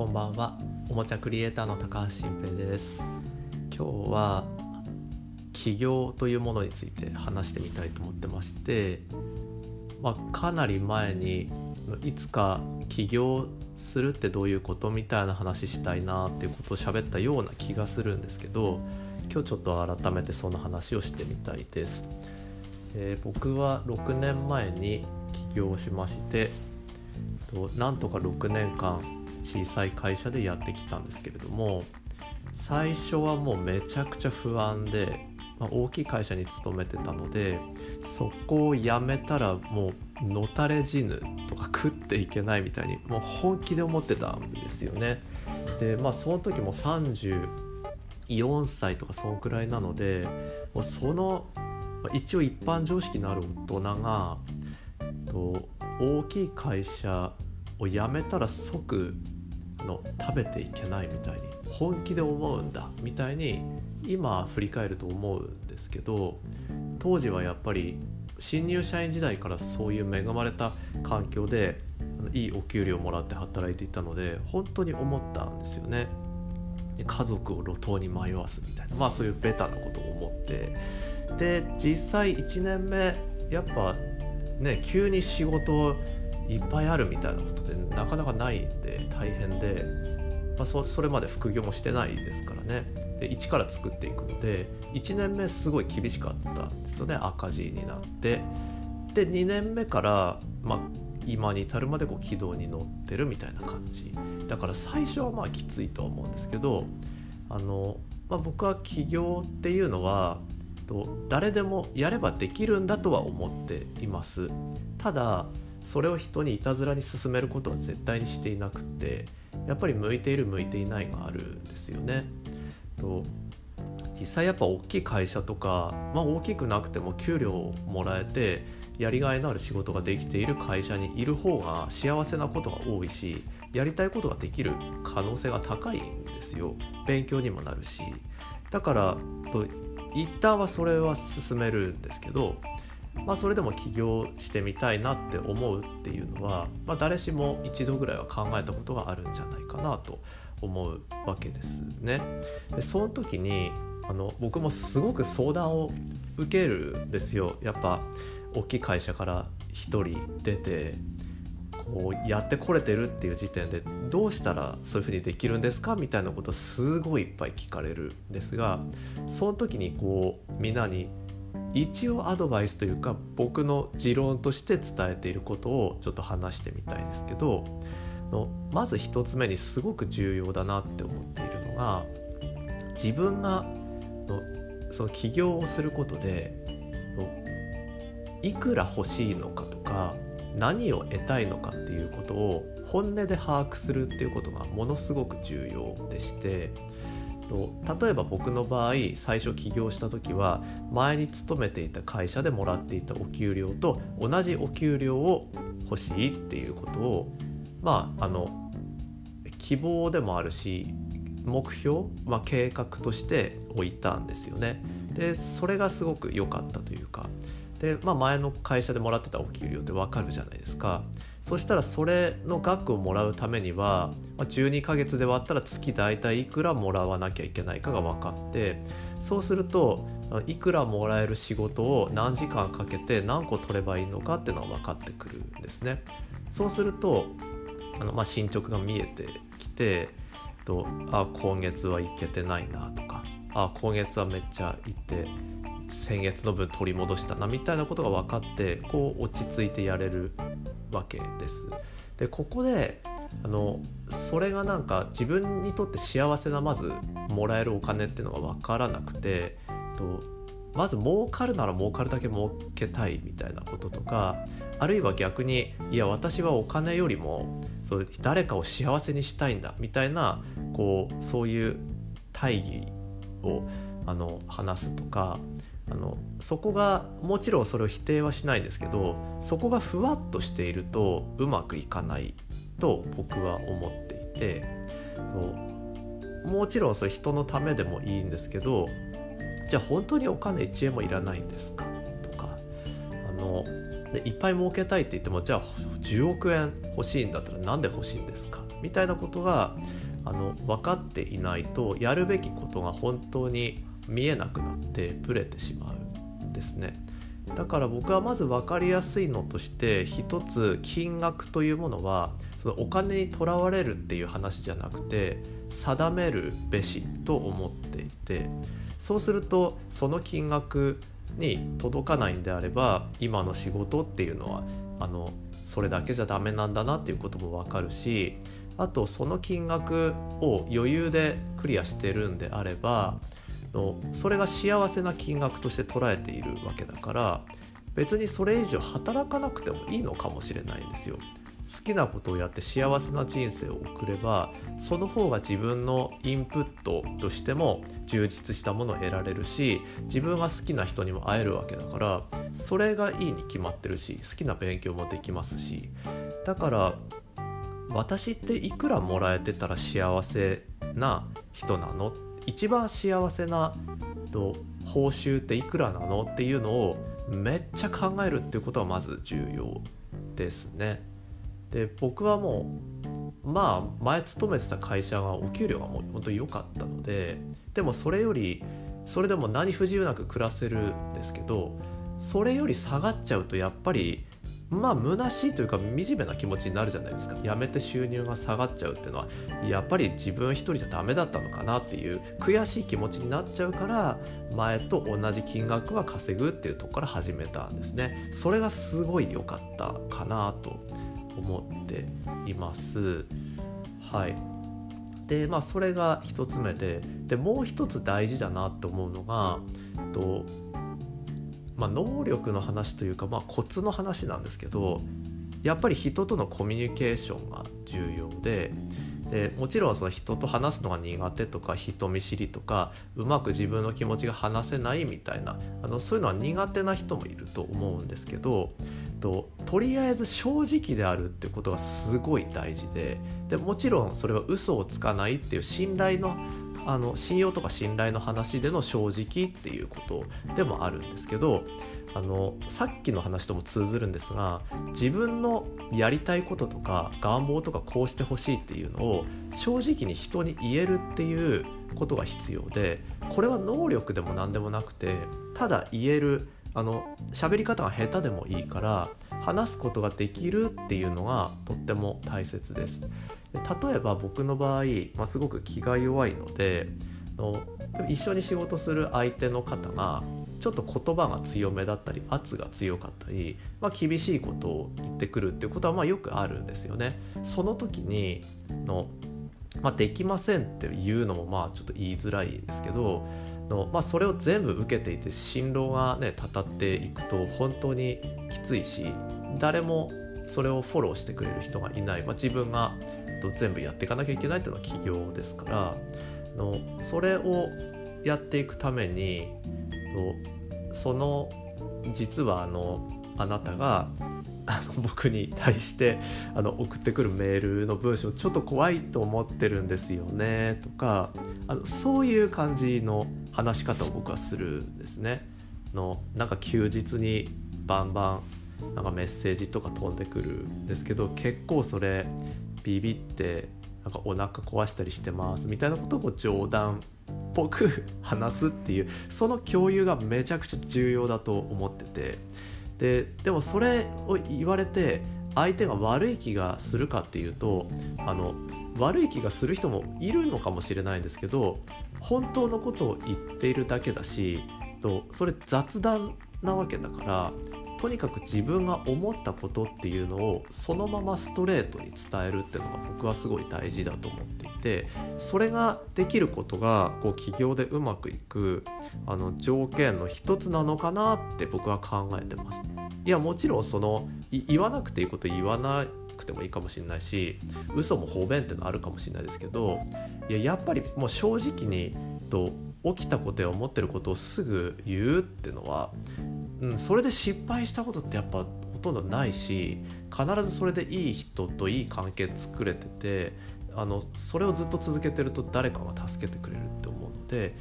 こんばんはおもちゃクリエイターの高橋新平です今日は起業というものについて話してみたいと思ってましてまあ、かなり前にいつか起業するってどういうことみたいな話したいなっていうことを喋ったような気がするんですけど今日ちょっと改めてその話をしてみたいです。えー、僕は6年前に起業しましてなんとか6年間小さい会社でやってきたんですけれども最初はもうめちゃくちゃ不安で、まあ、大きい会社に勤めてたのでそこを辞めたらもうのたれ死ぬとか食っていけないみたいにもう本気で思ってたんですよね。でまあその時も34歳とかそのくらいなのでもうその一応一般常識のある大人がと大きい会社を辞めたら即の食べていけないみたいに本気で思うんだみたいに今振り返ると思うんですけど当時はやっぱり新入社員時代からそういう恵まれた環境でいいお給料をもらって働いていたので本当に思ったんですよね。家族を路頭に迷わすみたいなまあそういうベタなことを思ってで実際1年目やっぱね急に仕事いっぱいあるみたいなことでなかなかないんで大変で、まあ、それまで副業もしてないですからね。で一から作っていくので1年目すごい厳しかったんですよね。赤字になって。で2年目から、まあ、今に至るまでこう軌道に乗ってるみたいな感じ。だから最初はまあきついとは思うんですけどあの、まあ、僕は起業っていうのは誰でもやればできるんだとは思っています。ただそれを人にいたずらに進めることは絶対にしていなくてやっぱり向いている向いていないがあるんですよね。と実際やっぱ大きい会社とか、まあ、大きくなくても給料をもらえてやりがいのある仕事ができている会社にいる方が幸せなことが多いしやりたいことができる可能性が高いんですよ勉強にもなるしだからと一旦はそれは進めるんですけどまあ、それでも起業してみたいなって思うっていうのは、まあ、誰しも一度ぐらいは考えたことがあるんじゃないかなと思うわけですね。でその時にあの僕もすごく相談を受けるんですよ。やっぱ大きい会社から1人出てこうやってこれてるっていう時点でどうしたらそういうふうにできるんですか？みたいなことすごいいっぱい聞かれるんですがその時にこうみんなに一応アドバイスというか僕の持論として伝えていることをちょっと話してみたいですけどまず1つ目にすごく重要だなって思っているのが自分がのその起業をすることでいくら欲しいのかとか何を得たいのかっていうことを本音で把握するっていうことがものすごく重要でしてと例えば僕の場合最初起業した時は前に勤めていた会社でもらっていたお給料と同じお給料を欲しいっていうことをまああの希望でもあるし目標、まあ、計画として置いたんですよね。でそれがすごく良かったというかで、まあ、前の会社でもらってたお給料って分かるじゃないですか。そしたらそれの額をもらうためにはま12ヶ月で割ったら月大体いくらもらわなきゃいけないかが分かってそうするといくらもらえる仕事を何時間かけて何個取ればいいのかっていうのが分かってくるんですね。そうするとあの、まあ、進捗が見えてきてとあ今月はいけてないなとかあ今月はめっちゃいって先月の分取り戻したなみたいなことが分かってこう落ち着いてやれるわけです。でここであのそれがなんか自分にとって幸せなまずもらえるお金っていうのが分からなくてとまず儲かるなら儲かるだけ儲けたいみたいなこととかあるいは逆にいや私はお金よりもそう誰かを幸せにしたいんだみたいなこうそういう大義をあの話すとかあのそこがもちろんそれを否定はしないんですけどそこがふわっとしているとうまくいかないと僕は思っていてもちろんそれ人のためでもいいんですけどじゃあ本当にお金1円もいらないんですか？とかあのでいっぱい儲けたいって言ってもじゃあ10億円欲しいんだったら何で欲しいんですか？みたいなことがあの分かっていないとやるべきことが本当に見えなくなってブレてしまうんですね。だから僕はまず分かりやすいのとして一つ金額というものはそのお金にとらわれるっていう話じゃなくて定めるべしと思っていてそうするとその金額に届かないんであれば今の仕事っていうのはあのそれだけじゃダメなんだなっていうことも分かるしあとその金額を余裕でクリアしてるんであればのそれが幸せな金額として捉えているわけだから別にそれ以上働かなくてもいいのかもしれないんですよ。好きなことをやって幸せな人生を送ればその方が自分のインプットとしても充実したものを得られるし自分が好きな人にも会えるわけだからそれがいいに決まってるし好きな勉強もできますしだから私っていくらもらえてたら幸せな人なのっ一番幸せなと報酬っていくらなのっていうのをめっちゃ考えるっていうことはまず重要ですね。で僕はもうまあ前勤めてた会社がお給料がもう本当に良かったのででもそれよりそれでも何不自由なく暮らせるんですけどそれより下がっちゃうとやっぱりまあ虚しいというか惨めな気持ちになるじゃないですか。辞めて収入が下がっちゃうっていうのはやっぱり自分一人じゃダメだったのかなっていう悔しい気持ちになっちゃうから前と同じ金額は稼ぐっていうとこから始めたんですね。それがすごい良かったかなと思っています。はい。でまあそれが1つ目ででもう一つ大事だなって思うのがと、まあ、能力の話というか、まあ、コツの話なんですけどやっぱり人とのコミュニケーションが重要ででもちろんその人と話すのが苦手とか人見知りとかうまく自分の気持ちが話せないみたいなあのそういうのは苦手な人もいると思うんですけどととりあえず正直であるってことがすごい大事ででもちろんそれは嘘をつかないっていう信頼のあの信用とか信頼の話での正直っていうことでもあるんですけどあのさっきの話とも通ずるんですが自分のやりたいこととか願望とかこうしてほしいっていうのを正直に人に言えるっていうことが必要でこれは能力でも何でもなくてただ言えるあの喋り方が下手でもいいから話すことができるっていうのがとっても大切です。例えば僕の場合、まあ、すごく気が弱いのでの一緒に仕事する相手の方がちょっと言葉が強めだったり圧が強かったり、まあ、厳しいことを言ってくるっていうことはまあよくあるんですよね。その時にの、まあ、できませんっていうのもまあちょっと言いづらいですけどの、まあ、それを全部受けていて心労がねたたっていくと本当にきついし誰もそれをフォローしてくれる人がいない、まあ、自分が全部やっていかなきゃいけないっていうのは企業ですからのそれをやっていくためにその実はあのあなたがあの僕に対してあの送ってくるメールの文章ちょっと怖いと思ってるんですよねとかあのそういう感じの話し方を僕はするんですね。のなんか休日にバンバンなんかメッセージとか飛んでくるんですけど結構それビビってなんかお腹壊したりしてますみたいなことを冗談っぽく 話すっていうその共有がめちゃくちゃ重要だと思っててででもそれを言われて相手が悪い気がするかっていうとあの悪い気がする人もいるのかもしれないんですけど本当のことを言っているだけだしとそれ雑談なわけだからとにかく自分が思ったことっていうのをそのままストレートに伝えるっていうのが僕はすごい大事だと思っていてそれができることがこう起業でうまくいくあの条件の一つなのかなって僕は考えてます。いやもちろんその言わなくていいこと言わなくてもいいかもしれないし嘘も方便ってのあるかもしれないですけどいややっぱりもう正直にと起きたことや思ってることをすぐ言うっていうのはうん、それで失敗したことってやっぱほとんどないし必ずそれでいい人といい関係作れててあのそれをずっと続けてると誰かが助けてくれるって思うので、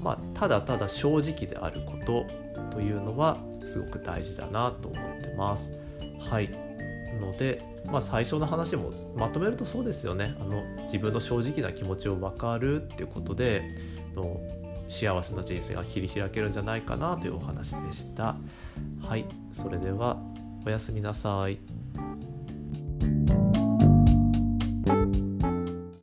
まあ、ただただ正直であることというのはすごく大事だなと思ってます。はい。ので、まあ、最初の話もまとめるとそうですよね。あの自分の正直な気持ちを分かるっていうことでの幸せな人生が切り開けるんじゃないかなというお話でした。はいそれではおやすみなさい。